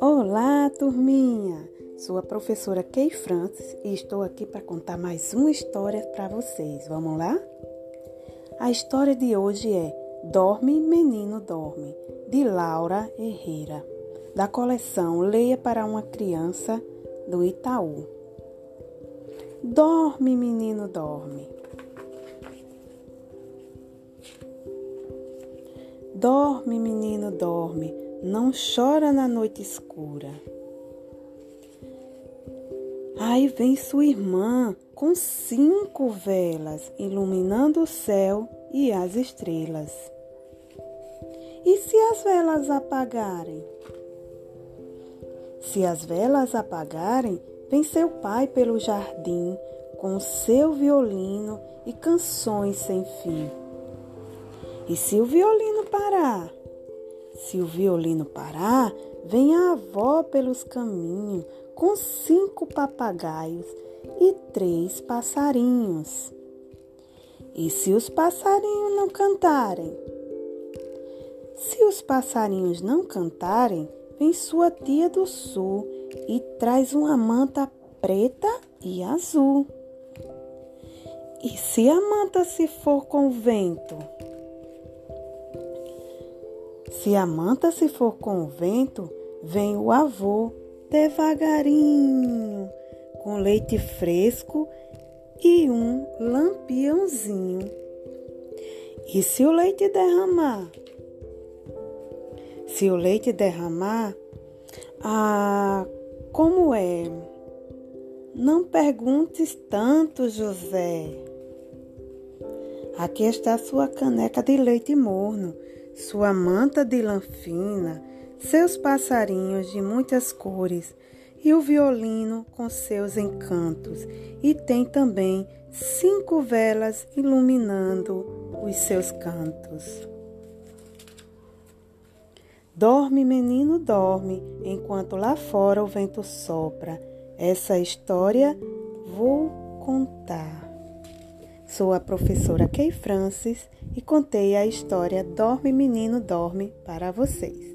Olá, turminha! Sou a professora Kay Francis e estou aqui para contar mais uma história para vocês. Vamos lá? A história de hoje é Dorme, Menino Dorme, de Laura Herrera, da coleção Leia para uma Criança, do Itaú. Dorme, menino, dorme. Dorme, menino, dorme, não chora na noite escura. Aí vem sua irmã com cinco velas iluminando o céu e as estrelas. E se as velas apagarem? Se as velas apagarem, vem seu pai pelo jardim com seu violino e canções sem fim. E se o violino parar? Se o violino parar, vem a avó pelos caminhos com cinco papagaios e três passarinhos. E se os passarinhos não cantarem? Se os passarinhos não cantarem, vem sua tia do sul e traz uma manta preta e azul. E se a manta se for com o vento? Se a manta se for com o vento, vem o avô devagarinho, com leite fresco e um lampiãozinho. E se o leite derramar? Se o leite derramar, ah, como é? Não perguntes tanto, José. Aqui está sua caneca de leite morno, sua manta de lã fina, seus passarinhos de muitas cores e o violino com seus encantos. E tem também cinco velas iluminando os seus cantos. Dorme, menino, dorme, enquanto lá fora o vento sopra. Essa história vou contar. Sou a professora Kay Francis e contei a história Dorme, menino, dorme para vocês.